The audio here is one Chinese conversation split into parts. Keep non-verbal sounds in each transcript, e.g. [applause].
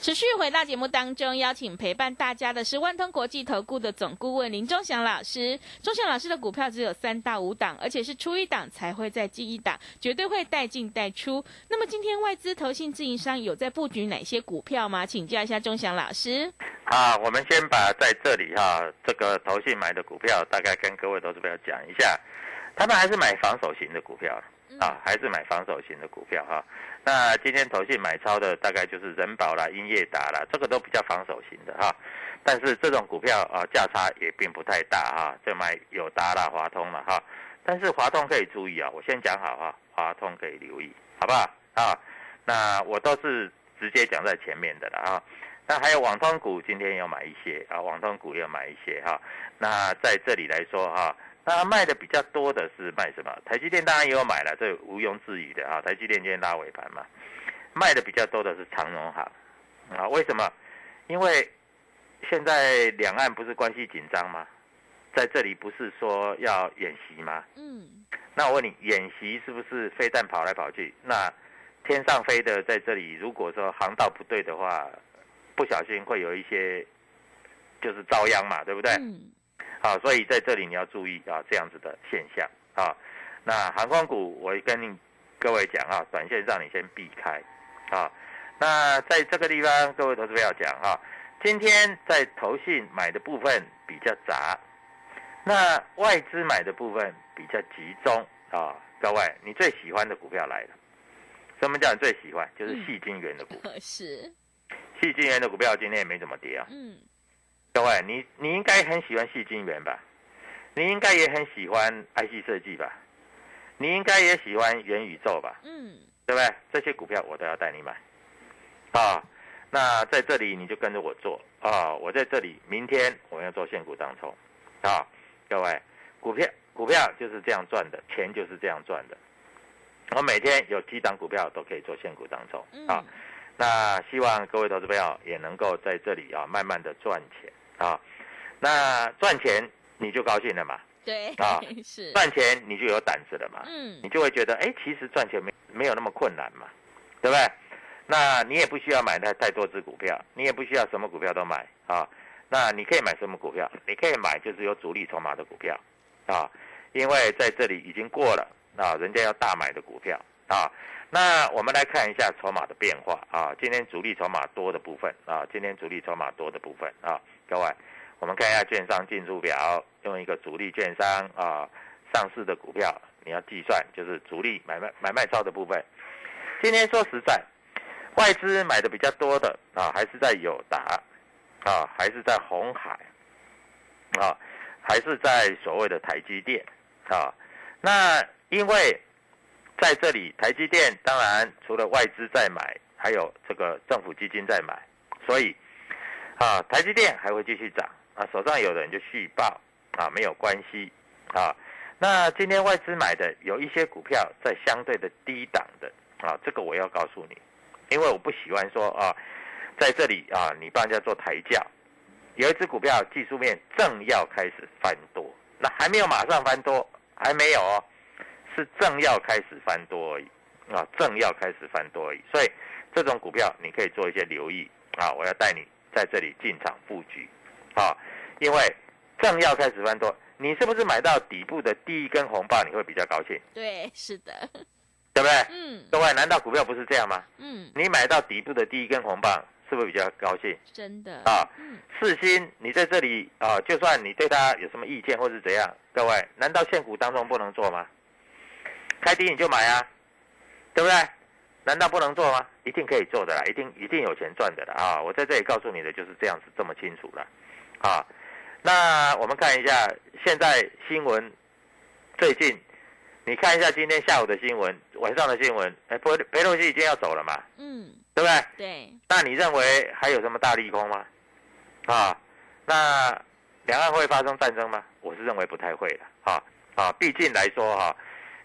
持续回到节目当中，邀请陪伴大家的是万通国际投顾的总顾问林忠祥老师。忠祥老师的股票只有三到五档，而且是出一档才会再进一档，绝对会带进带出。那么今天外资、投信、自营商有在布局哪些股票吗？请教一下忠祥老师。啊，我们先把在这里哈，这个投信买的股票，大概跟各位投资朋友讲一下，他们还是买防守型的股票啊，还是买防守型的股票哈。那今天投信买超的大概就是人保啦、英业达啦，这个都比较防守型的哈。但是这种股票啊，价差也并不太大哈，就买友达啦、华通了哈。但是华通可以注意啊，我先讲好哈，华通可以留意，好不好啊？那我都是直接讲在前面的了啊。那还有网通股，今天要买一些啊，网通股要买一些哈。那在这里来说哈。那卖的比较多的是卖什么？台积电当然也有买了，这毋庸置疑的啊。台积电今天拉尾盘嘛，卖的比较多的是长荣行啊。为什么？因为现在两岸不是关系紧张吗？在这里不是说要演习吗？嗯。那我问你，演习是不是飞弹跑来跑去？那天上飞的在这里，如果说航道不对的话，不小心会有一些就是遭殃嘛，对不对？嗯。好，所以在这里你要注意啊，这样子的现象啊。那航空股，我跟你各位讲啊，短线上你先避开啊。那在这个地方，各位投资要讲啊，今天在投信买的部分比较杂，那外资买的部分比较集中啊。各位，你最喜欢的股票来了，什么叫你最喜欢？就是细金元的股票。[laughs] 是。细金元的股票今天也没怎么跌啊。嗯。各位，你你应该很喜欢细晶圆吧？你应该也很喜欢 IC 设计吧？你应该也喜欢元宇宙吧？嗯，对不对？这些股票我都要带你买啊。那在这里你就跟着我做啊。我在这里，明天我要做现股当冲啊。各位，股票股票就是这样赚的，钱就是这样赚的。我每天有几档股票都可以做现股当冲啊。那希望各位投资朋友也能够在这里啊，慢慢的赚钱。啊，那赚钱你就高兴了嘛？对，啊，[laughs] 是赚钱你就有胆子了嘛？嗯，你就会觉得，哎，其实赚钱没没有那么困难嘛，对不对？那你也不需要买太太多只股票，你也不需要什么股票都买啊。那你可以买什么股票？你可以买就是有主力筹码的股票啊，因为在这里已经过了啊，人家要大买的股票啊。那我们来看一下筹码的变化啊，今天主力筹码多的部分啊，今天主力筹码多的部分啊。各位，我们看一下券商进出表，用一个主力券商啊上市的股票，你要计算就是主力买卖买卖超的部分。今天说实在，外资买的比较多的啊，还是在友达啊，还是在红海啊，还是在所谓的台积电啊。那因为在这里，台积电当然除了外资在买，还有这个政府基金在买，所以。啊，台积电还会继续涨啊，手上有的人就续报啊，没有关系啊。那今天外资买的有一些股票在相对的低档的啊，这个我要告诉你，因为我不喜欢说啊，在这里啊，你帮人家做抬价，有一只股票技术面正要开始翻多，那还没有马上翻多，还没有哦，是正要开始翻多而已啊，正要开始翻多而已，所以这种股票你可以做一些留意啊，我要带你。在这里进场布局，啊，因为正要开始翻多，你是不是买到底部的第一根红棒，你会比较高兴？对，是的，对不对？嗯，各位，难道股票不是这样吗？嗯，你买到底部的第一根红棒，是不是比较高兴？真的啊，四星，你在这里啊，就算你对他有什么意见或是怎样，各位，难道现股当中不能做吗？开低你就买啊，对不对？难道不能做吗？一定可以做的啦，一定一定有钱赚的啦啊！我在这里告诉你的就是这样子，这么清楚了啊。那我们看一下现在新闻，最近你看一下今天下午的新闻，晚上的新闻，哎，裴裴洛西已经要走了嘛？嗯，对不对？对。那你认为还有什么大利空吗？啊？那两岸会发生战争吗？我是认为不太会的啊啊！毕竟来说哈，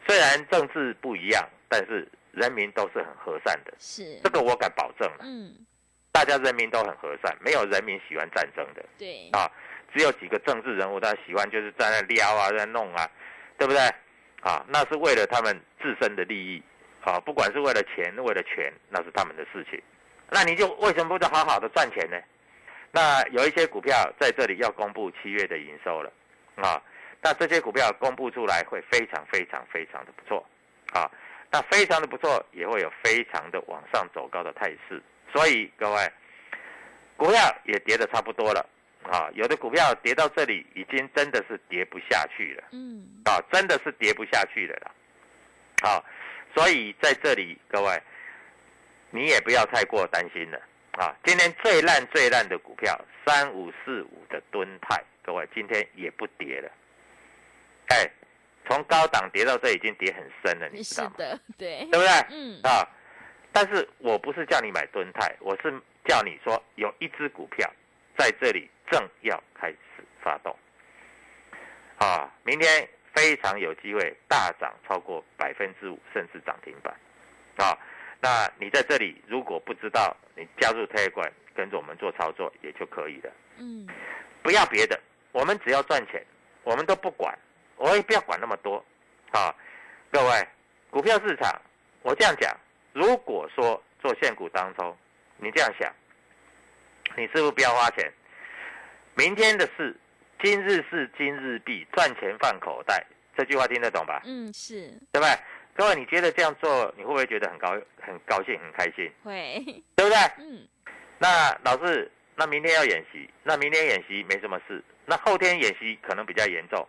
虽然政治不一样，但是。人民都是很和善的，是这个我敢保证了。嗯，大家人民都很和善，没有人民喜欢战争的。对啊，只有几个政治人物他喜欢，就是在那撩啊，在弄啊，对不对？啊，那是为了他们自身的利益啊，不管是为了钱，为了权，那是他们的事情那你就为什么不就好好的赚钱呢？那有一些股票在这里要公布七月的营收了，啊，那这些股票公布出来会非常非常非常的不错，啊，那非常的不错，也会有非常的往上走高的态势。所以各位，股票也跌的差不多了，啊，有的股票跌到这里已经真的是跌不下去了，嗯，啊，真的是跌不下去了啦，好，所以在这里各位，你也不要太过担心了。啊，今天最烂最烂的股票三五四五的吨泰，各位今天也不跌了，哎，从高档跌到这已经跌很深了，你知道吗？的，对，对不对？嗯。啊，但是我不是叫你买吨泰，我是叫你说有一只股票在这里正要开始发动，啊，明天非常有机会大涨超过百分之五，甚至涨停板，啊。那你在这里如果不知道，你加入特管跟着我们做操作也就可以了。嗯，不要别的，我们只要赚钱，我们都不管，我也不要管那么多。啊，各位，股票市场，我这样讲，如果说做现股当中，你这样想，你是不是不要花钱？明天的事，今日事今日毕，赚钱放口袋，这句话听得懂吧？嗯，是，对不对？各位，你觉得这样做，你会不会觉得很高、很高兴、很开心？会，对不对？嗯。那老师，那明天要演习，那明天演习没什么事，那后天演习可能比较严重。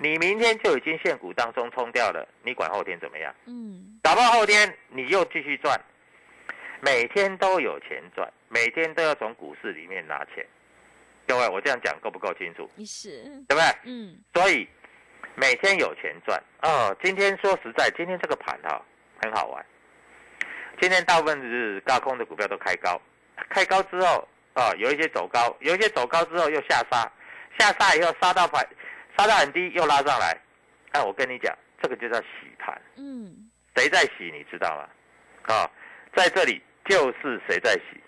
你明天就已经现股当中冲掉了，你管后天怎么样？嗯。打不后天你又继续赚，每天都有钱赚，每天都要从股市里面拿钱。各位，我这样讲够不够清楚？是，对不对？嗯。所以。每天有钱赚哦！今天说实在，今天这个盘哈很好玩。今天大部分是高空的股票都开高，开高之后啊，有一些走高，有一些走高之后又下杀，下杀以后杀到盘，杀到很低又拉上来。哎我跟你讲，这个就叫洗盘。嗯。谁在洗？你知道吗？啊，在这里就是谁在洗，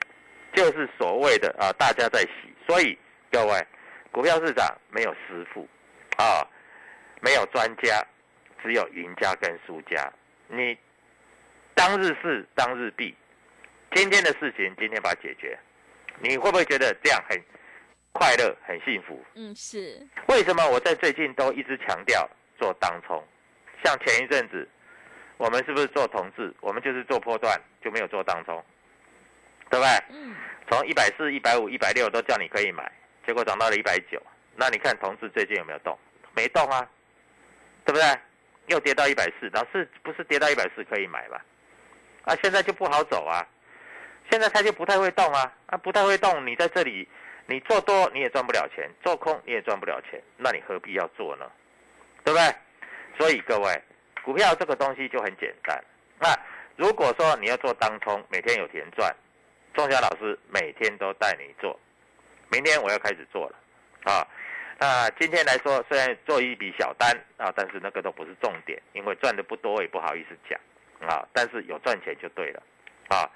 就是所谓的啊，大家在洗。所以各位，股票市场没有师傅啊。没有专家，只有赢家跟输家。你当日事当日毕，今天的事情今天把它解决，你会不会觉得这样很快乐、很幸福？嗯，是。为什么我在最近都一直强调做当冲？像前一阵子，我们是不是做同志？我们就是做波段，就没有做当冲，对不对？嗯。从一百四、一百五、一百六都叫你可以买，结果涨到了一百九。那你看同志最近有没有动？没动啊。对不对？又跌到一百四，老是不是跌到一百四可以买吗？啊，现在就不好走啊！现在它就不太会动啊！啊，不太会动，你在这里，你做多你也赚不了钱，做空你也赚不了钱，那你何必要做呢？对不对？所以各位，股票这个东西就很简单。那如果说你要做当冲，每天有钱赚，钟祥老师每天都带你做。明天我要开始做了，啊。那今天来说，虽然做一笔小单啊，但是那个都不是重点，因为赚的不多，也不好意思讲啊。但是有赚钱就对了啊。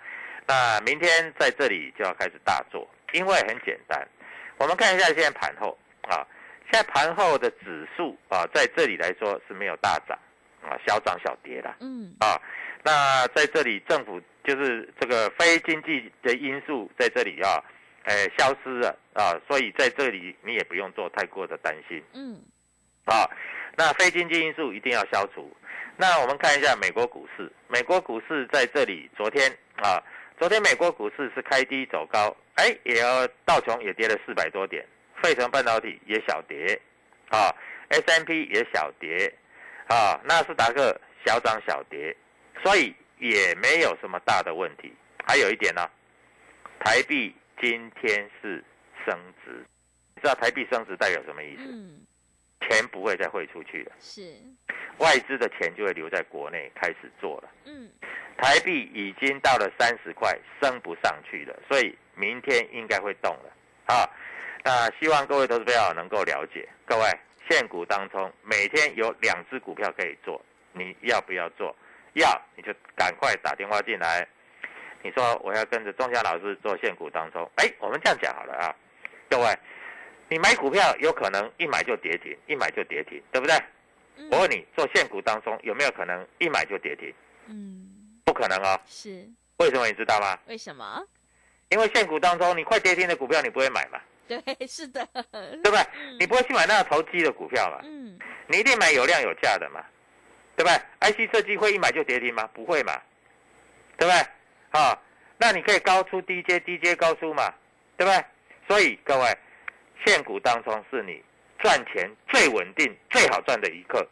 那明天在这里就要开始大做，因为很简单。我们看一下现在盘后啊，现在盘后的指数啊，在这里来说是没有大涨啊，小涨小跌的。嗯啊，那在这里政府就是这个非经济的因素在这里啊。哎，消失了啊，所以在这里你也不用做太过的担心。嗯，啊，那非经济因素一定要消除。那我们看一下美国股市，美国股市在这里，昨天啊，昨天美国股市是开低走高，哎，也要道琼也跌了四百多点，费城半导体也小跌，啊，S M P 也小跌，啊，纳斯达克小涨小跌，所以也没有什么大的问题。还有一点呢，台币。今天是升值，你知道台币升值代表什么意思？嗯，钱不会再汇出去了，是外资的钱就会留在国内开始做了。嗯，台币已经到了三十块，升不上去了，所以明天应该会动了。啊，那希望各位投资朋友能够了解，各位现股当中每天有两只股票可以做，你要不要做？要你就赶快打电话进来。你说我要跟着钟祥老师做现股当中，哎，我们这样讲好了啊，各位，你买股票有可能一买就跌停，一买就跌停，对不对？我问你，做现股当中有没有可能一买就跌停？嗯，不可能哦。是，为什么你知道吗？为什么？因为现股当中，你快跌停的股票你不会买嘛？[laughs] 对，是的，对不对？你不会去买那个投机的股票嘛？嗯，你一定买有量有价的嘛？对不对？IC 设计会一买就跌停吗？不会嘛？对不对？啊，那你可以高出低阶，低阶高出嘛？对不对？所以各位，现股当中是你赚钱最稳定、最好赚的一刻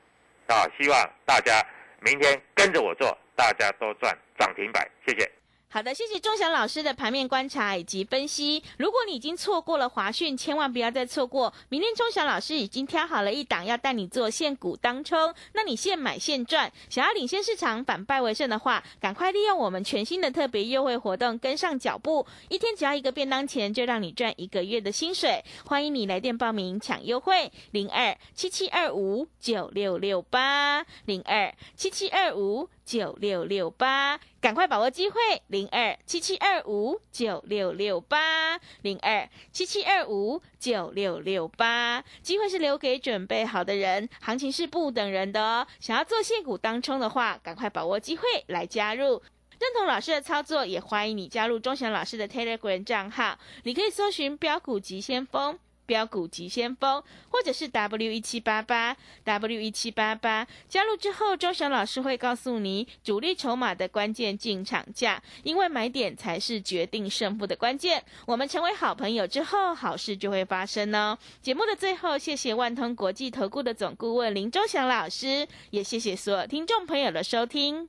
啊！希望大家明天跟着我做，大家都赚涨停板。谢谢。好的，谢谢钟祥老师的盘面观察以及分析。如果你已经错过了华讯，千万不要再错过。明天钟祥老师已经挑好了一档，要带你做现股当冲，那你现买现赚。想要领先市场，反败为胜的话，赶快利用我们全新的特别优惠活动，跟上脚步。一天只要一个便当钱，就让你赚一个月的薪水。欢迎你来电报名抢优惠，零二七七二五九六六八零二七七二五。九六六八，赶快把握机会，零二七七二五九六六八，零二七七二五九六六八，机会是留给准备好的人，行情是不等人的哦。想要做现股当冲的话，赶快把握机会来加入，认同老师的操作，也欢迎你加入钟祥老师的 Telegram 账号，你可以搜寻标股急先锋。标股急先锋，或者是 W 一七八八 W 一七八八，加入之后，周翔老师会告诉你主力筹码的关键进场价，因为买点才是决定胜负的关键。我们成为好朋友之后，好事就会发生哦。节目的最后，谢谢万通国际投顾的总顾问林周祥老师，也谢谢所有听众朋友的收听。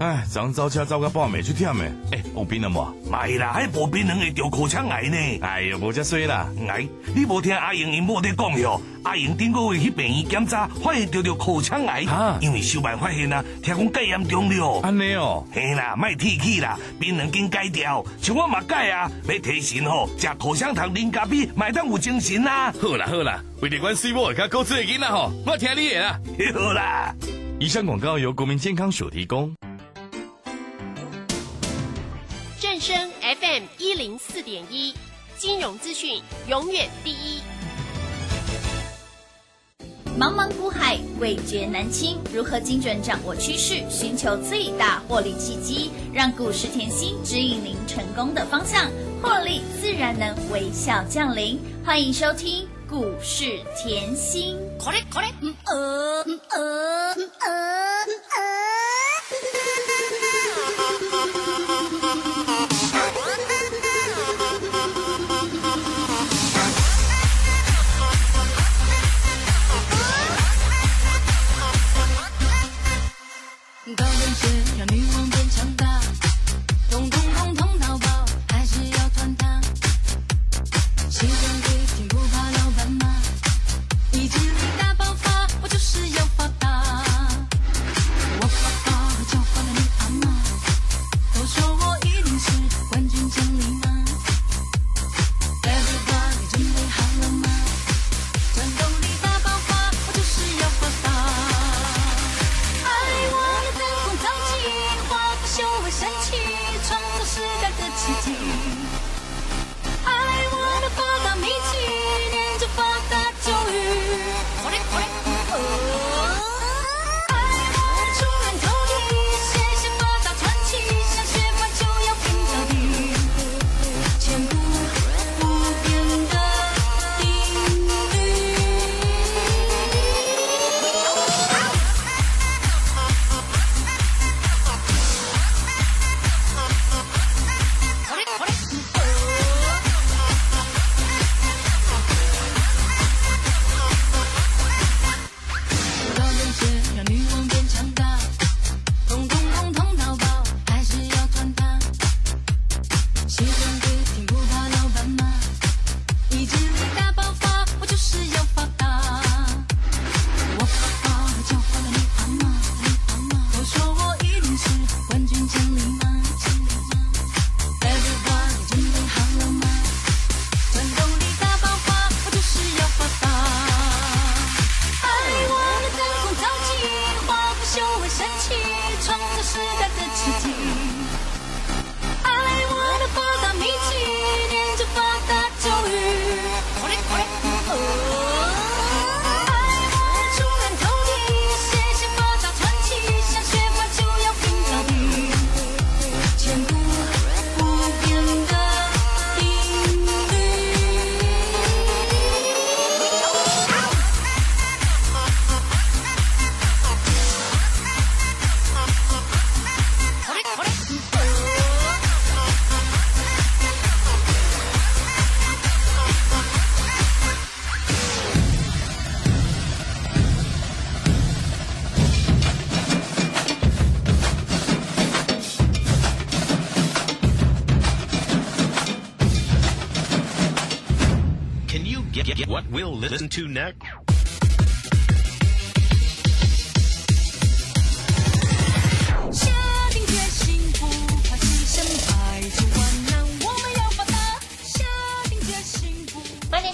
哎，昨早车走个半暝去忝诶，哎，有病了无？没啦，还无病人会得口腔癌呢。哎呦，无遮衰啦！哎，你无听阿英因某在讲哟？阿英顶个月去病院检查，发现得着口腔癌，因为小办发现啊，听讲戒严重了。安尼哦，嘿啦，卖提起啦，病人经戒掉，像我嘛戒啊，要提神吼，食口香糖、啉咖啡，买当有精神啦。好啦好啦，为了关心我，甲高智的囡仔吼，我听你的啦。[laughs] 好啦，以上广告由国民健康署提供。零四点一，金融资讯永远第一。茫茫股海，味觉难清。如何精准掌握趋势，寻求最大获利契机，让股市甜心指引您成功的方向？获利自然能微笑降临。欢迎收听股市甜心。嗯呃嗯呃嗯呃嗯高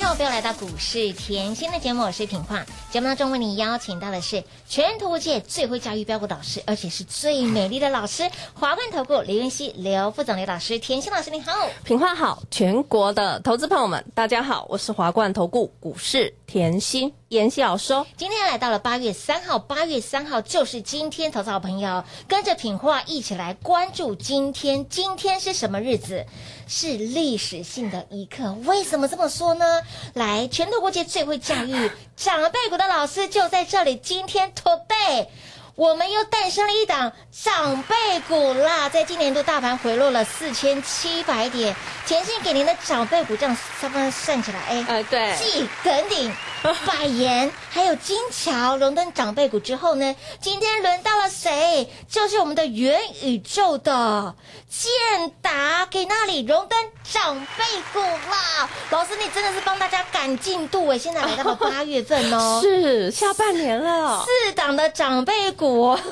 后不要来到股市甜心的节目，我是品化。节目当中为你邀请到的是全图界最会教育标股导师，而且是最美丽的老师——华冠投顾刘云熙刘副总刘老师，甜心老师你好。品化好，全国的投资朋友们，大家好，我是华冠投顾股市甜心妍希老师。今天来到了八月三号，八月三号就是今天，投资好朋友跟着品话一起来关注今天。今天是什么日子？是历史性的一刻。为什么这么说呢？来，全投国界最会教育长辈股的老师就在这里。今天驼背。我们又诞生了一档长辈股啦！在今年度大盘回落了四千七百点，甜心给您的长辈股这样差不多算起来，哎，呃，对，继耿鼎、[laughs] 百言还有金桥荣登长辈股之后呢，今天轮到了谁？就是我们的元宇宙的建达给那里荣登长辈股啦！老师，你真的是帮大家赶进度哎！现在来到了八月份哦，[laughs] 是下半年了，四档的长辈股。[laughs]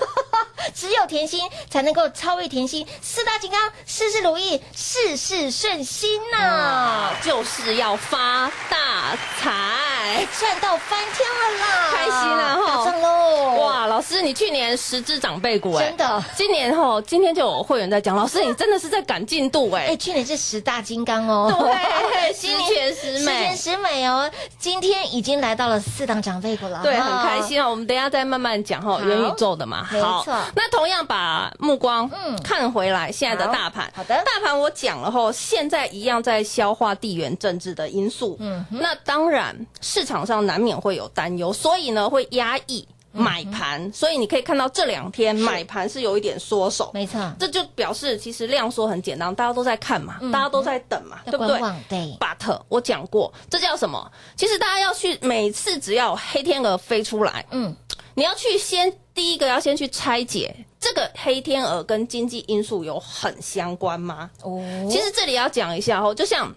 只有甜心才能够超越甜心，四大金刚，事事如意，事事顺心呐、就是要发大财。哎，赚到翻天了啦！开心啊哈打仗喽！哇，老师，你去年十只长辈股哎，真的今年吼，今天就有会员在讲，老师你真的是在赶进度哎哎，，去年是十大金刚哦，对 [laughs] 十全十美十全十美哦，今天已经来到了四档长辈股了，对，很开。心哦。我们等一下再慢慢讲哈，好元宇宙的嘛。没好错那同样把目光嗯看回来现在的大盘。好的大盘我讲了后，现在一样在消化地缘政治的因素。嗯嗯，那当然市场上难免会有担忧，所以呢会压抑。买盘，所以你可以看到这两天买盘是有一点缩手，没错，这就表示其实量缩很简单，大家都在看嘛，大家都在等嘛，要对不对对？But 我讲过，这叫什么？其实大家要去每次只要有黑天鹅飞出来，嗯，你要去先第一个要先去拆解这个黑天鹅跟经济因素有很相关吗？哦，其实这里要讲一下哦，就像。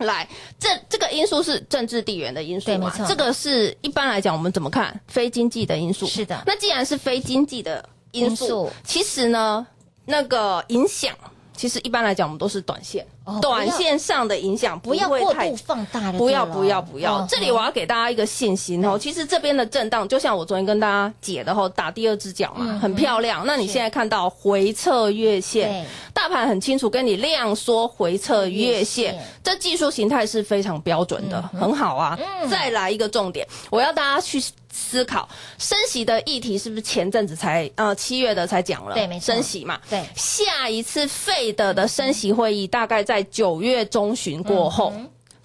来，这这个因素是政治地缘的因素没错？这个是一般来讲，我们怎么看？非经济的因素。是的那既然是非经济的因素，因素其实呢，那个影响，其实一般来讲，我们都是短线，哦短线上的影响不要过度放大了，不要不要不要！嗯这里我要给大家一个信心哦。其实这边的震荡，就像我昨天跟大家解的吼，打第二只脚嘛，嗯很漂亮。那你现在看到回撤月线，大盘很清楚跟你量缩回撤月线，这技术形态是非常标准的，很好啊。再来一个重点，我要大家去。思考升息的议题是不是前阵子才呃七月的才讲了？对没错升息嘛。对下一次费德的升息会议大概在九月中旬过后。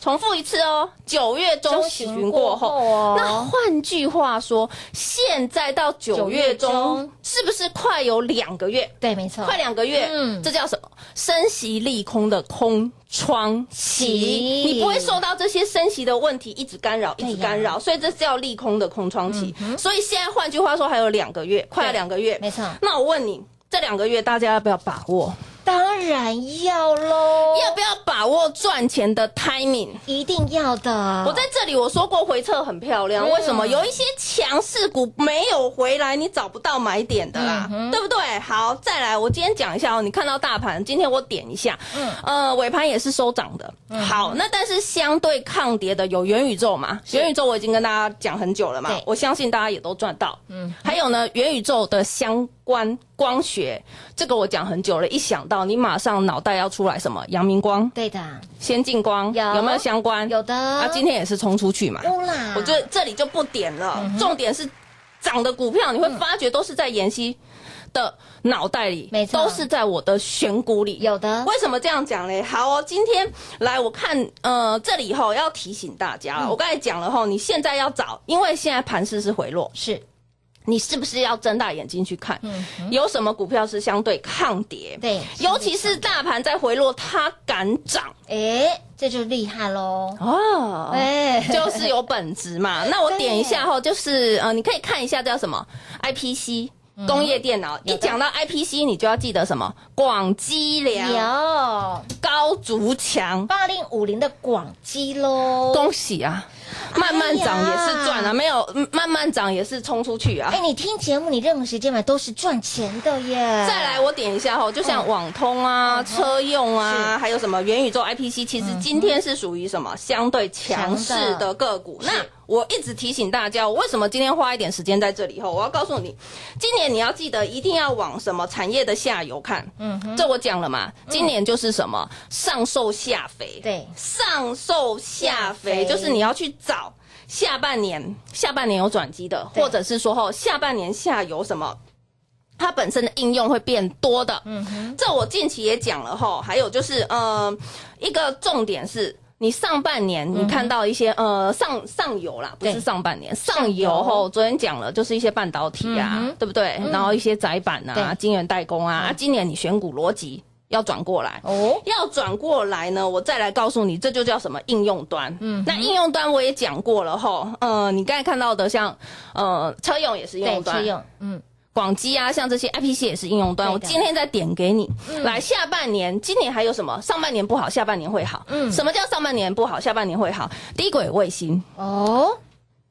重复一次哦，九月中旬过后，中旬过后哦。那换句话说，现在到九月中中，是不是快有两个月？对，没错，快两个月，嗯。这叫什么？升息利空的空窗期，你不会受到这些升息的问题一直干扰，一直干扰，所以这叫利空的空窗期。所以现在换句话说，还有两个月，快要两个月，没错。那我问你，这两个月大家要不要把握？当然要喽，要不要把握赚钱的 timing？一定要的。我在这里我说过回撤很漂亮，嗯为什么？有一些强势股没有回来，你找不到买点的啦，嗯对不对？好，再来，我今天讲一下哦，你看到大盘，今天我点一下，嗯呃，尾盘也是收涨的。好，那但是相对抗跌的有元宇宙嘛？元宇宙我已经跟大家讲很久了嘛，我相信大家也都赚到。嗯嗯，还有呢，元宇宙的相关光学，这个我讲很久了，一想到你马上脑袋要出来什么？阳明光、对的，先进光有没有相关？有的啊，今天也是冲出去嘛。我觉得这里就不点了，嗯重点是涨的股票，你会发觉都是在妍希的脑袋里，没错都是在我的选股里。有的，为什么这样讲嘞？好哦，今天来我看，呃，这里后要提醒大家了，嗯我刚才讲了后，你现在要找，因为现在盘势是回落，是你是不是要睁大眼睛去看，嗯有什么股票是相对抗跌？对尤其是大盘在回落，它敢涨哎，这就厉害喽。哦，哎就是有本质嘛。[laughs] 那我点一下哈，就是呃，你可以看一下叫什么 IPC。工业电脑一讲到 IPC，你就要记得什么？广积粮、有高筑强，八零五零的广基喽，恭喜啊！慢慢涨也是赚啊，哎没有嗯慢慢涨也是冲出去啊。哎，。你听节目，你任何时间买都是赚钱的耶。再来，我点一下哦，就像网通啊、嗯车用啊，还有什么元宇宙 IPC，其实今天是属于什么？相对强势的个股。那我一直提醒大家，我为什么今天花一点时间在这里？后，我要告诉你，今年你要记得一定要往什么产业的下游看。嗯，这我讲了嘛，今年就是什么？上瘦下肥。对。上瘦下肥就是你要去找下半年，下半年有转机的，或者是说后下半年下游什么。它本身的应用会变多的，嗯哼，这我近期也讲了吼，还有就是呃，一个重点是你上半年你看到一些、呃上上游啦，不是上半年上上游游吼，昨天讲了就是一些半导体啊，嗯对不对？然后一些窄板啊、对。晶圆代工啊，啊，今年你选股逻辑要转过来，哦，要转过来呢，我再来告诉你，这就叫什么应用端。嗯，那应用端我也讲过了吼，呃，你刚才看到的像呃车用也是应用，端，车用，嗯，广基啊，像这些 IPC 也是应用端。我今天再点给你，嗯来下半年，今年还有什么？上半年不好，下半年会好。嗯什么叫上半年不好，下半年会好？低轨卫星，哦，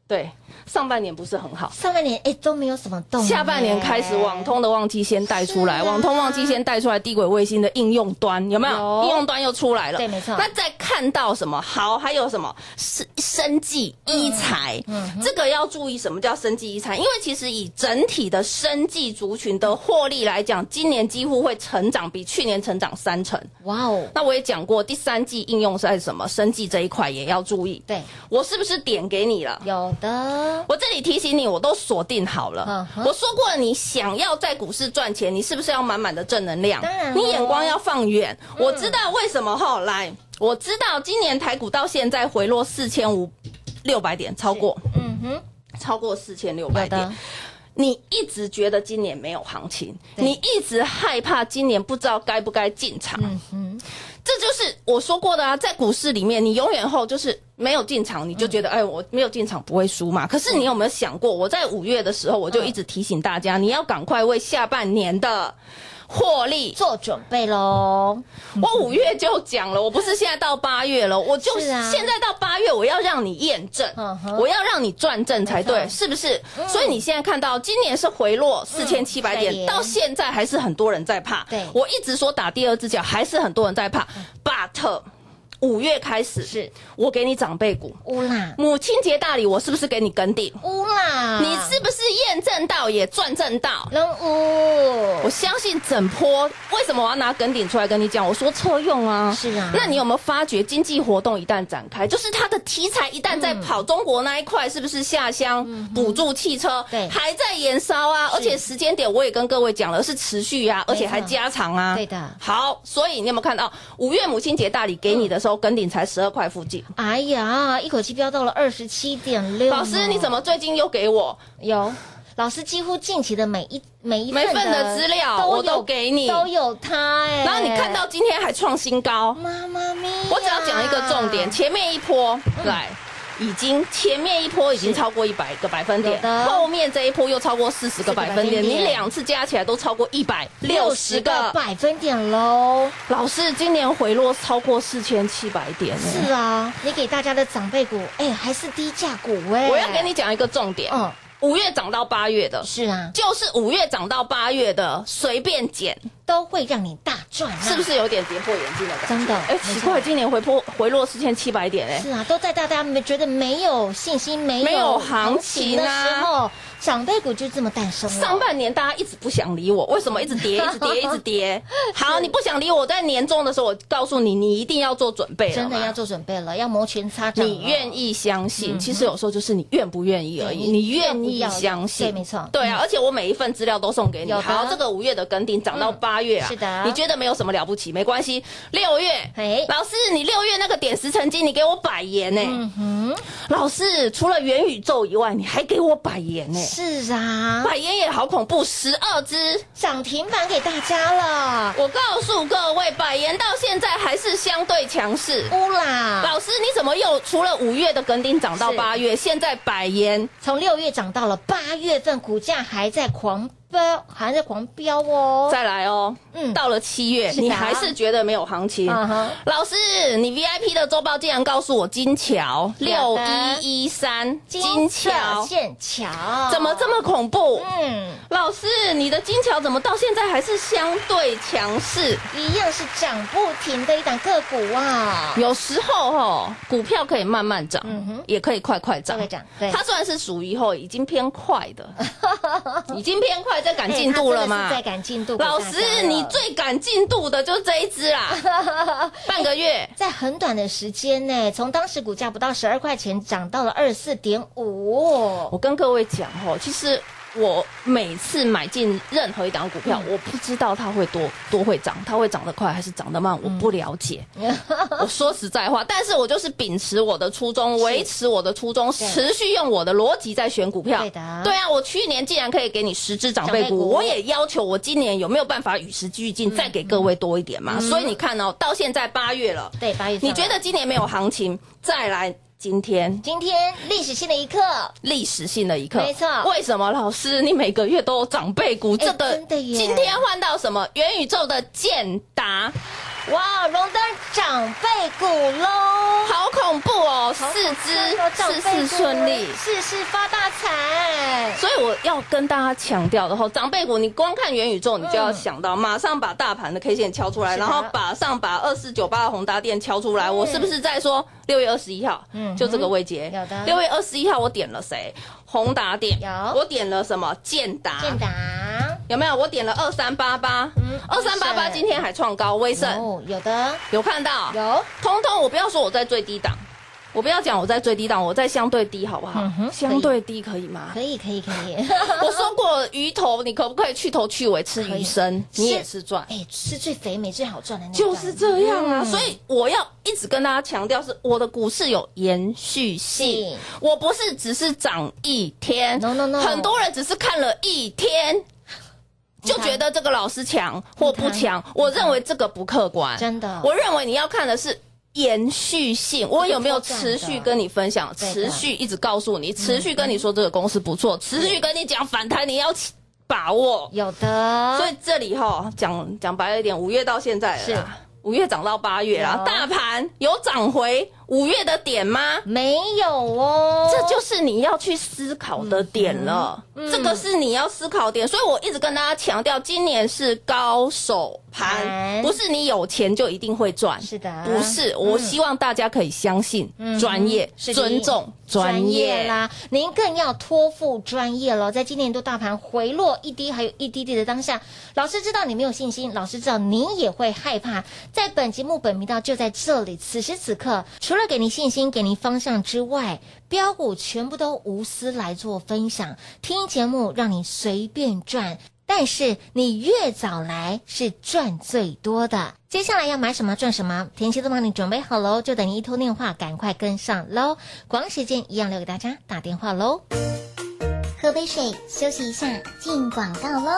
对，上半年不是很好。上半年哎都没有什么动，下半年开始，网通的旺季先带出来，啊网通旺季先带出来，低轨卫星的应用端有没有？有应用端又出来了。对没错那再看到什么？好，还有什么生生计、医财，这个要注意什么叫生计医财？因为其实以整体的生计族群的获利来讲，今年几乎会成长，比去年成长三成。哇哦！那我也讲过，第三季应用在什么？生计这一块也要注意。对我是不是点给你了？有的，我这里提醒你，我都锁定好了。我说过了，你想要在股市赚钱，你是不是要满满的正能量？当然，你眼光要放远。我知道为什么后来，我知道今年台股到现在回落四千五六百点，超过，嗯哼，超过四千六百点。你一直觉得今年没有行情，你一直害怕今年不知道该不该进场。嗯哼，这就是我说过的啊，在股市里面，你永远后就是没有进场，你就觉得、哎，我没有进场不会输嘛。可是你有没有想过，我在五月的时候，我就一直提醒大家，你要赶快为下半年的。获利做准备喽！[laughs] 我五月就讲了，我不是现在到八月了，我就啊现在到八月，我要让你验证，我要让你转正才对，是不是？所以你现在看到今年是回落四千七百点，到现在还是很多人在怕。对我一直说打第二只脚，还是很多人在怕，but。五月开始是我给你长辈股，乌啦，母亲节大礼我是不是给你跟定？乌啦，你是不是验证到也赚正到？能乌，我相信整坡为什么我要拿跟顶出来跟你讲？我说车用啊，是啊。那你有没有发觉经济活动一旦展开，就是它的题材一旦在跑，中国那一块是不是下乡补助汽车？对，还在延烧啊，而且时间点我也跟各位讲了是持续啊，而且还加长啊。对的。好，所以你有没有看到五月母亲节大礼给你的时候？跟顶才十二块附近，哎呀，一口气飙到了二十七点六。老师，你怎么最近又给我？有，老师几乎近期的每一每一每份的资料我都给你，都有他哎。然后你看到今天还创新高，妈妈咪！我只要讲一个重点，前面一波来。已经前面一波已经超过一百个百分点，后面这一波又超过四十个百分点，你两次加起来都超过一百六十个。百分点喽。老师，今年回落超过四千七百点，是啊，你给大家的长辈股，哎，还是低价股哎。我要给你讲一个重点，嗯，五月涨到八月的，是啊，就是五月涨到八月的，随便减。都会让你大赚、啊，是不是有点跌破眼镜的感觉？真的，哎，奇怪，今年回破回落四千七百点，哎，是啊，都在大家没觉得没有信心、没没有行情的时候，长辈股就这么诞生了。上半年大家一直不想理我，为什么一直跌、[laughs] 一直跌、一直跌？好，你不想理我，在年终的时候，我告诉你，你一定要做准备了，真的要做准备了，要摩拳擦掌。你愿意相信？其实有时候就是你愿不愿意而已，你愿意相信？对，没错，对啊，而且我每一份资料都送给你。好，这个五月的跟顶涨到八月啊，是的，你觉得没有什么了不起？没关系，六月，哎，老师，你六月那个点石成金，你给我百言呢？嗯哼，老师，除了元宇宙以外，你还给我百言呢？是啊，百元也好恐怖，十二只涨停板给大家了。我告诉各位，百元到现在还是相对强势。乌啦，老师，你怎么又除了五月的跟丁涨到八月，现在百元从六月涨到了八月份，股价还在狂。飙还在狂飙哦！再来哦，嗯，到了七月，你还是觉得没有行情。老师，你 VIP 的周报竟然告诉我金桥六一一三，金桥线桥怎么这么恐怖？嗯，老师，你的金桥怎么到现在还是相对强势？一样是涨不停的一档个股啊！有时候哈，股票可以慢慢涨，嗯哼，也可以快快涨。涨，它算是属于后已经偏快的，[laughs] 已经偏快。在赶进度了吗？在赶进度。老师，你最赶进度的就是这一只啦，半个月，[laughs] 在很短的时间内，从当时股价不到十二块钱涨到了二十四点五。我跟各位讲哦，其实。我每次买进任何一档股票，我不知道它会多多会涨，它会涨得快还是涨得慢，我不了解。[laughs] 我说实在话，但是我就是秉持我的初衷，维持我的初衷，持续用我的逻辑在选股票。对的，对啊，我去年既然可以给你十只长辈股，我也要求我今年有没有办法与时俱进，再给各位多一点嘛。所以你看哦，到现在八月了，对八月，你觉得今年没有行情，再来。今天，今天历史性的一刻，历史性的一刻，没错。为什么老师你每个月都有长辈股？这的耶！今天换到什么元宇宙的建达，哇，荣登长辈股喽，好恐怖哦！四只事事顺利，事事发大财。所以我要跟大家强调的话，长辈股你光看元宇宙，你就要想到马上把大盘的 K 线敲出来，然后马上把二四九八的宏达电敲出来。我是不是在说六月二十一号？嗯，就这个位阶。有的。六月二十一号我点了谁？宏达电。有。我点了什么？建达。建达。有没有？我点了二三八八。嗯。二三八八今天还创高，威盛。哦，有的。有看到？有。通通，我不要说我在最低档。我不要讲我在最低档，我在相对低，好不好？相对低可以吗？可以，可以，可以。[laughs] 我说过鱼头，你可不可以去头去尾吃鱼身？你也是赚，哎，是最肥美、最好赚的那就是这样啊！所以我要一直跟大家强调，是我的股市有延续性，我不是只是涨一天。No No No，很多人只是看了一天，就觉得这个老师强或不强。我认为这个不客观，真的。我认为你要看的是。延续性，我有没有持续跟你分享？持续一直告诉你，持续跟你说这个公司不错，持续跟你讲反弹，你要把握。有的，所以这里哈讲讲白了一点，五月到现在了，五月涨到八月啊，大盘有涨回。五月的点吗？没有哦，这就是你要去思考的点了。这个是你要思考点，所以我一直跟大家强调，今年是高手盘，不是你有钱就一定会赚。是的，不是。我希望大家可以相信专业，尊重专业啦。您更要托付专业了。在今年度大盘回落一滴还有一滴滴的当下，老师知道你没有信心，老师知道你也会害怕。在本节目本频道就在这里，此时此刻。除除了给您信心、给您方向之外，标股全部都无私来做分享。听节目让你随便赚，但是你越早来是赚最多的。接下来要买什么赚什么，田心都帮你准备好喽，就等你一通电话，赶快跟上喽。广时间一样留给大家打电话喽。喝杯水，休息一下，进广告喽。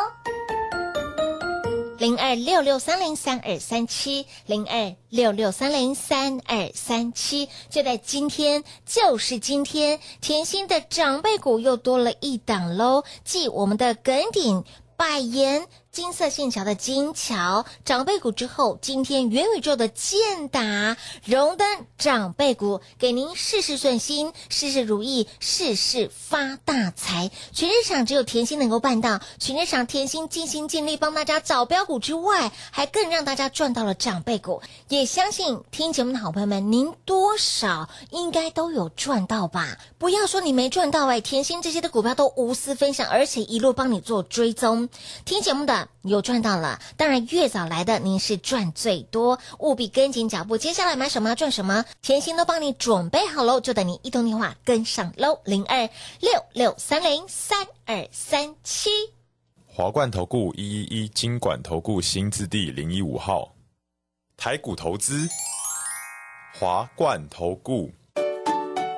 零二六六三零三二三七，零二六六三零三二三七，就在今天，就是今天，甜心的长辈股又多了一档喽，继我们的耿鼎、百言。金色线桥的金桥长辈股之后，今天元宇宙的建达荣登长辈股，给您事事顺心，事事如意，事事发大财。全市场只有甜心能够办到，全市场甜心尽心尽力帮大家找标股之外，还更让大家赚到了长辈股。也相信听节目的好朋友们，您多少应该都有赚到吧？不要说你没赚到哎，甜心这些的股票都无私分享，而且一路帮你做追踪。听节目的。有赚到了，当然越早来的您是赚最多，务必跟紧脚步。接下来买什么赚什么，甜心都帮你准备好喽，就等您一通电话跟上喽，零二六六三零三二三七。华冠投顾一一一金管投顾新字第零一五号，台股投资，华冠投顾。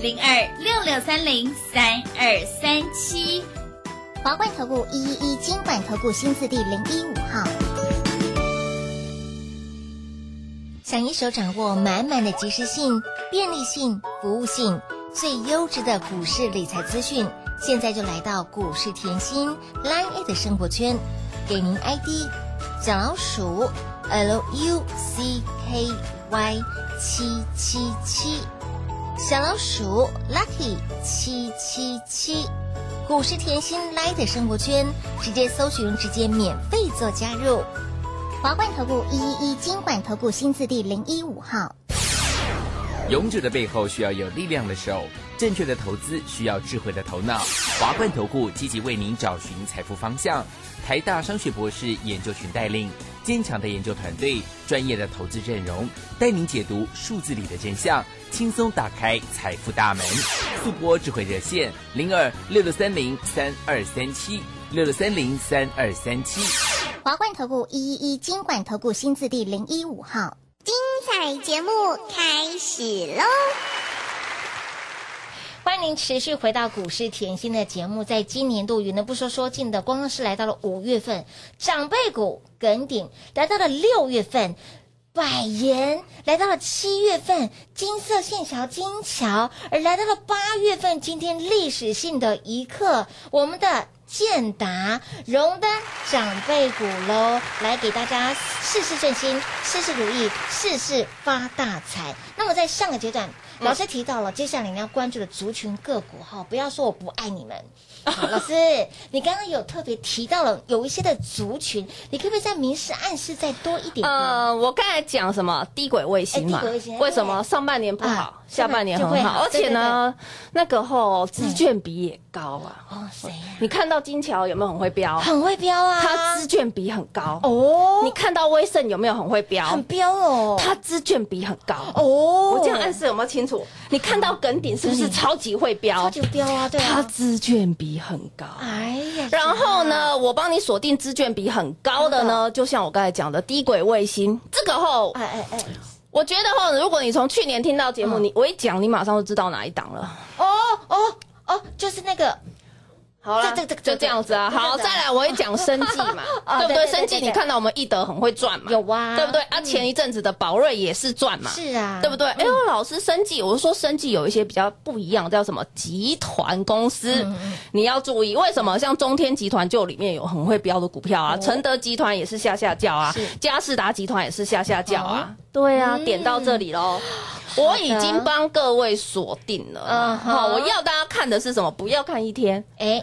零二六六三零三二三七，华冠投顾一一一金管投顾新字第零一五号，想一手掌握满满的及时性、便利性、服务性，最优质的股市理财资讯，现在就来到股市甜心 Line 的生活圈，给您 ID 小老鼠 L U C K Y 七七七。小老鼠 Lucky 七七七，股市甜心 Light 的生活圈，直接搜寻，直接免费做加入。华冠投顾一一一金管投顾新字第零一五号。勇者的背后需要有力量的手，正确的投资需要智慧的头脑。华冠投顾积极为您找寻财富方向。台大商学博士研究群带领，坚强的研究团队，专业的投资阵容，带您解读数字里的真相，轻松打开财富大门。速播智慧热线零二六六三零三二三七六六三零三二三七。华冠投顾一一一金管投顾新字第零一五号。精彩彩节目开始喽！欢迎您持续回到股市甜心的节目。在今年度，云呢不说说尽的，光是来到了五月份，长辈股耿鼎来到了六月份。百元来到了七月份，金色线条金桥，而来到了八月份，今天历史性的一刻，我们的建达荣登长辈股喽，来给大家事事顺心，事事如意，事事发大财。那么在上个阶段，老师提到了，接下来你要关注的族群个股哈，不要说我不爱你们。[laughs] 好，老师，你刚刚有特别提到了有一些的族群，你可不可以再明示暗示再多一点？呃，我刚才讲什么低轨卫星嘛？为什么上半年不好，下半年很好？而且呢，那个后资券比也高啊。哦，谁呀？你看到金桥有没有很会标？很会标啊！它资券比很高哦。你看到威盛有没有很会标？很标哦。它资券比很高哦。我这样暗示有没有清楚？你看到耿鼎是不是超级会标？超级标啊！对，它资券比很高。哎呀，然后呢，我帮你锁定资券比很高的呢，就像我刚才讲的低轨卫星，这个后，哎哎哎，我觉得后，如果你从去年听到节目，你我一讲，你马上就知道哪一档了。哦哦哦，就是那个。好了，这这就这样子啊。好，再来，我也讲生计嘛，[laughs] 对不对？生计，你看到我们易德很会赚嘛？有啊，对不对？啊，前一阵子的宝瑞也是赚嘛？是啊，对不对？哎呦，老师，生计，我说生计有一些比较不一样，叫什么集团公司？你要注意，为什么？像中天集团就里面有很会标的股票啊，承德集团也是下下叫啊，嘉士达集团也是下下叫啊。对啊，点到这里喽，我已经帮各位锁定了。好，我要大家看的是什么？不要看一天，哎。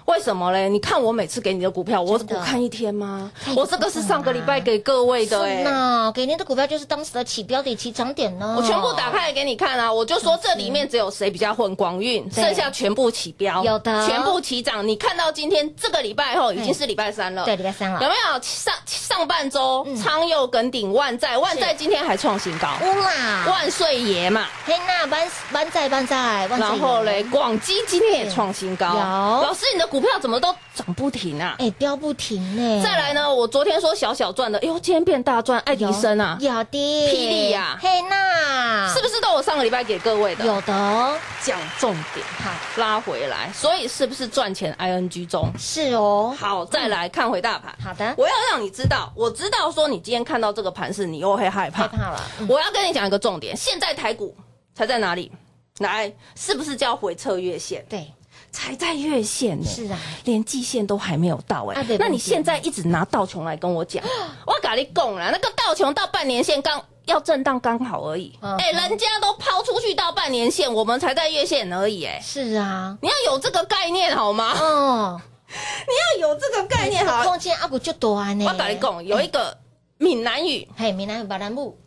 为什么嘞？你看我每次给你的股票，我我看一天吗？我这个是上个礼拜给各位的哎，那给您的股票就是当时的起标点、起涨点呢。我全部打开来给你看啊！我就说这里面只有谁比较混，光运，剩下全部起标，有的全部起涨。你看到今天这个礼拜后已经是礼拜三了，对，礼拜三了，有没有上上半周昌佑耿鼎万载万载今天还创新高，哇！万岁爷嘛，嘿那万万载万载，然后嘞，广基今天也创新高，老师你的。股票怎么都涨不停啊？哎，飙不停呢。再来呢，我昨天说小小赚的，哎呦，今天变大赚，爱迪生啊，有的，霹雳呀，嘿娜，是不是都我上个礼拜给各位的？有的，讲重点，好，拉回来，所以是不是赚钱？ing 中是哦。好，再来看回大盘。好的，我要让你知道，我知道说你今天看到这个盘势，你又会害怕，害怕了。我要跟你讲一个重点，现在台股才在哪里？来，是不是叫回撤月线？对。才在月线呢，是啊，连季线都还没有到哎。那你现在一直拿道琼来跟我讲，我跟你讲了，那个道琼到半年线刚要震荡刚好而已。哎，人家都抛出去到半年线，我们才在月线而已。哎，是啊，你要有这个概念好吗？哦，你要有这个概念好。空间阿古就多呢？我跟你讲，有一个闽南语，嘿，闽南语把南木，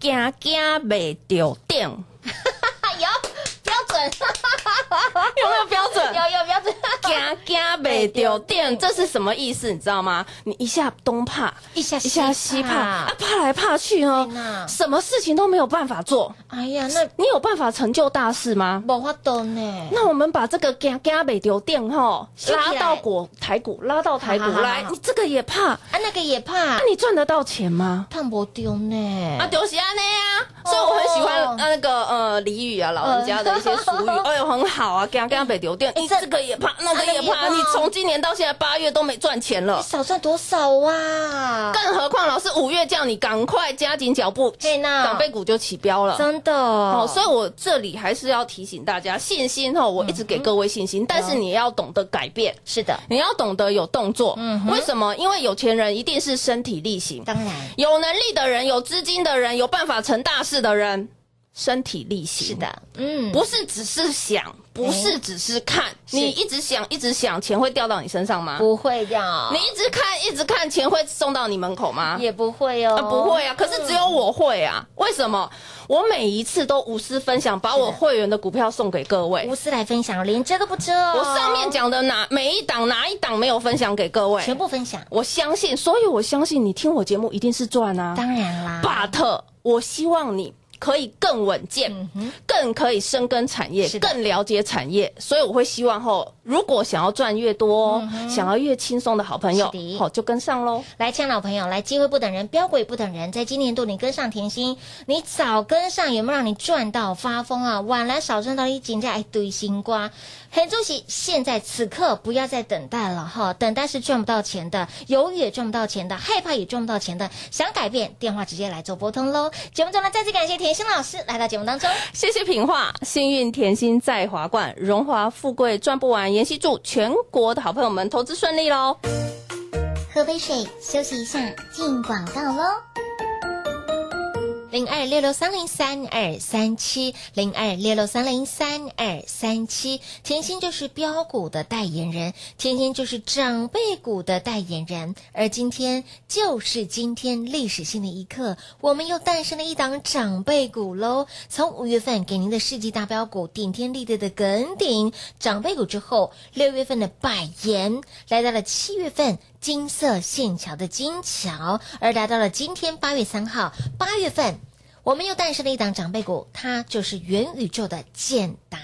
惊惊未着顶。有标准。[laughs] 有没有标准？[laughs] 有有标准。惊惊没丢电，这是什么意思？你知道吗？你一下东怕，一下一下西怕，啊，怕来怕去哦，什么事情都没有办法做。哎呀，那你有办法成就大事吗？无法度呢。那我们把这个惊惊没丢电哈，拉到股台股，拉到台股来，你这个也怕，啊，那个也怕，那你赚得到钱吗？怕不丢呢？啊，丢是安尼啊。所以我很喜欢那个呃俚语啊，老人家的一些俗语，[laughs] 哎呦很好啊，刚刚被丢掉，你这个也怕，那个也怕，你从今年到现在八月都没赚钱了，少赚多少啊？更何况老师五月叫你赶快加紧脚步，长辈股就起标了，真的。哦，所以我这里还是要提醒大家，信心哈，我一直给各位信心，但是你要懂得改变，是的，你要懂得有动作。嗯，为什么？因为有钱人一定是身体力行，当然。有能力的人、有资金的人、有办法成大事。的人。身体力行是的，嗯，不是只是想，不是只是看，你一直想一直想，钱会掉到你身上吗？不会掉。你一直看一直看，钱会送到你门口吗？也不会哦，不会啊。可是只有我会啊，为什么？我每一次都无私分享，把我会员的股票送给各位，无私来分享，连遮都不遮。我上面讲的哪每一档哪一档没有分享给各位？全部分享。我相信，所以我相信你听我节目一定是赚啊。当然啦，But 我希望你。可以更稳健，更可以深耕产业，更了解产业，所以我会希望吼，如果想要赚越多，想要越轻松的好朋友，好就跟上喽。来，亲爱的老朋友，来，机会不等人，标轨不等人，在今年度你跟上甜心，你早跟上，有没有让你赚到发疯啊？晚来少赚到一紧在一堆新瓜。很主席，现在此刻不要再等待了哈，等待是赚不到钱的，犹豫也赚不到钱的，害怕也赚不到钱的，想改变，电话直接来做拨通喽。节目中呢，再次感谢甜心老师来到节目当中，谢谢品画，幸运甜心在华冠，荣华富贵赚不完，妍希祝全国的好朋友们投资顺利喽。喝杯水，休息一下，进广告喽。零二六六三零三二三七，零二六六三零三二三七，甜心就是标股的代言人，甜心就是长辈股的代言人，而今天就是今天历史性的一刻，我们又诞生了一档长辈股喽。从五月份给您的世纪大标股顶天立地的耿鼎长辈股之后，六月份的百言来到了七月份。金色线桥的金桥，而来到了今天八月三号，八月份。我们又诞生了一档长辈股，它就是元宇宙的建达。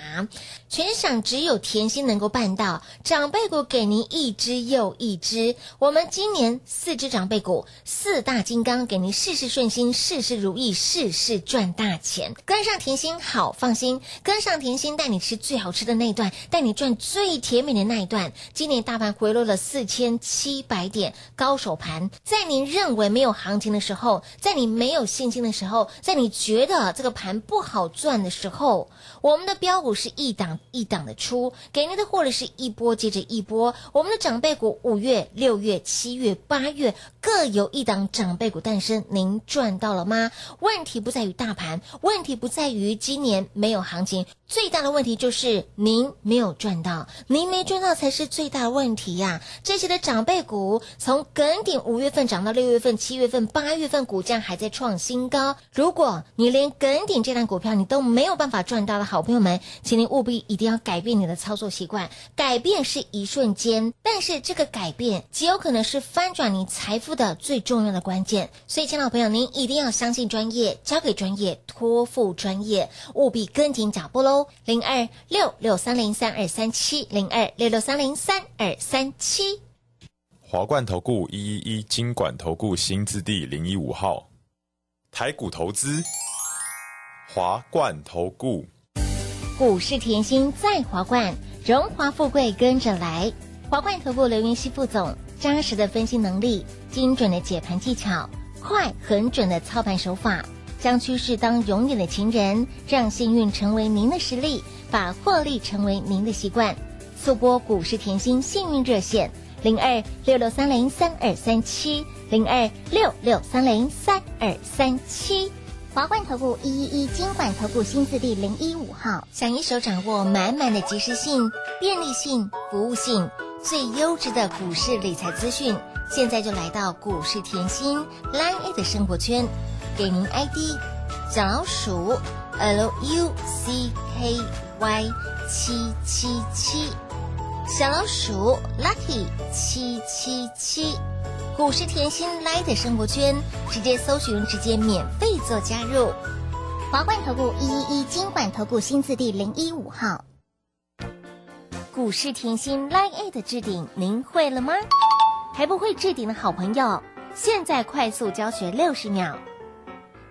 全场只有甜心能够办到，长辈股给您一只又一只。我们今年四只长辈股，四大金刚给您事事顺心，事事如意，事事赚大钱。跟上甜心好放心，跟上甜心带你吃最好吃的那一段，带你赚最甜美的那一段。今年大盘回落了四千七百点，高手盘，在您认为没有行情的时候，在你没有信心的时候，在在你觉得这个盘不好赚的时候，我们的标股是一档一档的出，给您的获利是一波接着一波。我们的长辈股五月、六月、七月、八月各有一档长辈股诞生，您赚到了吗？问题不在于大盘，问题不在于今年没有行情，最大的问题就是您没有赚到，您没赚到才是最大的问题呀。这些的长辈股从梗顶五月份涨到六月份、七月份、八月份，股价还在创新高。如果你连梗顶这单股票你都没有办法赚到的好朋友们，请您务必一定要改变你的操作习惯。改变是一瞬间，但是这个改变极有可能是翻转你财富的最重要的关键。所以，亲爱的朋友，您一定要相信专业，交给专业，托付专业，务必跟紧脚步喽！零二六六三零三二三七，零二六六三零三二三七。华冠投顾一一一金管投顾新字第零一五号。台股投资，华冠投顾，股市甜心在华冠，荣华富贵跟着来。华冠投顾刘云熙副总，扎实的分析能力，精准的解盘技巧，快很准的操盘手法，将趋势当永远的情人，让幸运成为您的实力，把获利成为您的习惯。速播股市甜心幸运热线零二六六三零三二三七。零二六六三零三二三七，华冠投顾一一一金管投顾新字第零一五号，想一手掌握满满的及时性、便利性、服务性，最优质的股市理财资讯，现在就来到股市甜心 Line 的生活圈，给您 ID 小老鼠 L U C K Y 七七七，小老鼠 Lucky 七七七。股市甜心来的生活圈，直接搜寻，直接免费做加入。华冠投顾一一一金管投顾新字第零一五号。股市甜心 Line A 的置顶，您会了吗？还不会置顶的好朋友，现在快速教学六十秒。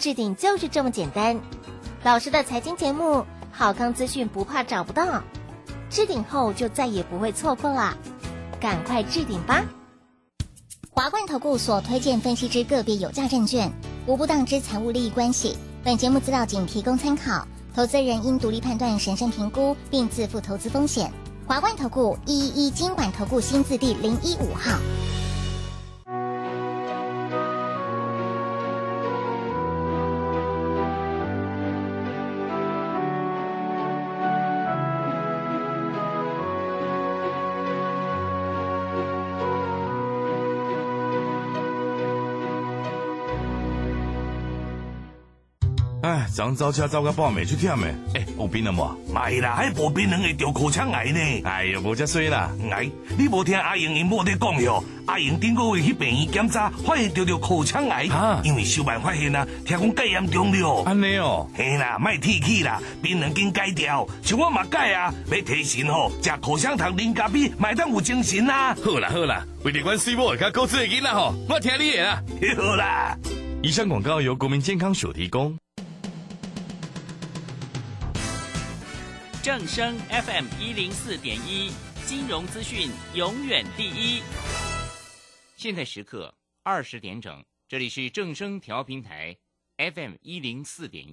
置顶就是这么简单。老师的财经节目，好康资讯不怕找不到，置顶后就再也不会错过啦！赶快置顶吧！华冠投顾所推荐分析之个别有价证券，无不当之财务利益关系。本节目资料仅提供参考，投资人应独立判断、审慎评估，并自负投资风险。华冠投顾一一一金管投顾新字第零一五号。昨走车走到半暝出忝诶，哎，有冰了无？买啦，还无冰人会得口腔癌呢。哎呀，无遮衰啦。哎，你无听阿英因某在讲哟？阿英顶个月去病院检查，发现得着口腔癌，因为小办发现啊，听讲介严重了。安尼哦，嘿啦，卖提起啦，冰人紧戒掉，像我嘛戒啊，要提神吼，食口香糖、啉咖啡，买当有精神啊。好啦好啦，为了关水某甲高智的囡仔吼，我听你的啦。[laughs] 好啦，以上广告由国民健康署提供。正声 FM 一零四点一，金融资讯永远第一。现在时刻二十点整，这里是正声调频台 FM 一零四点。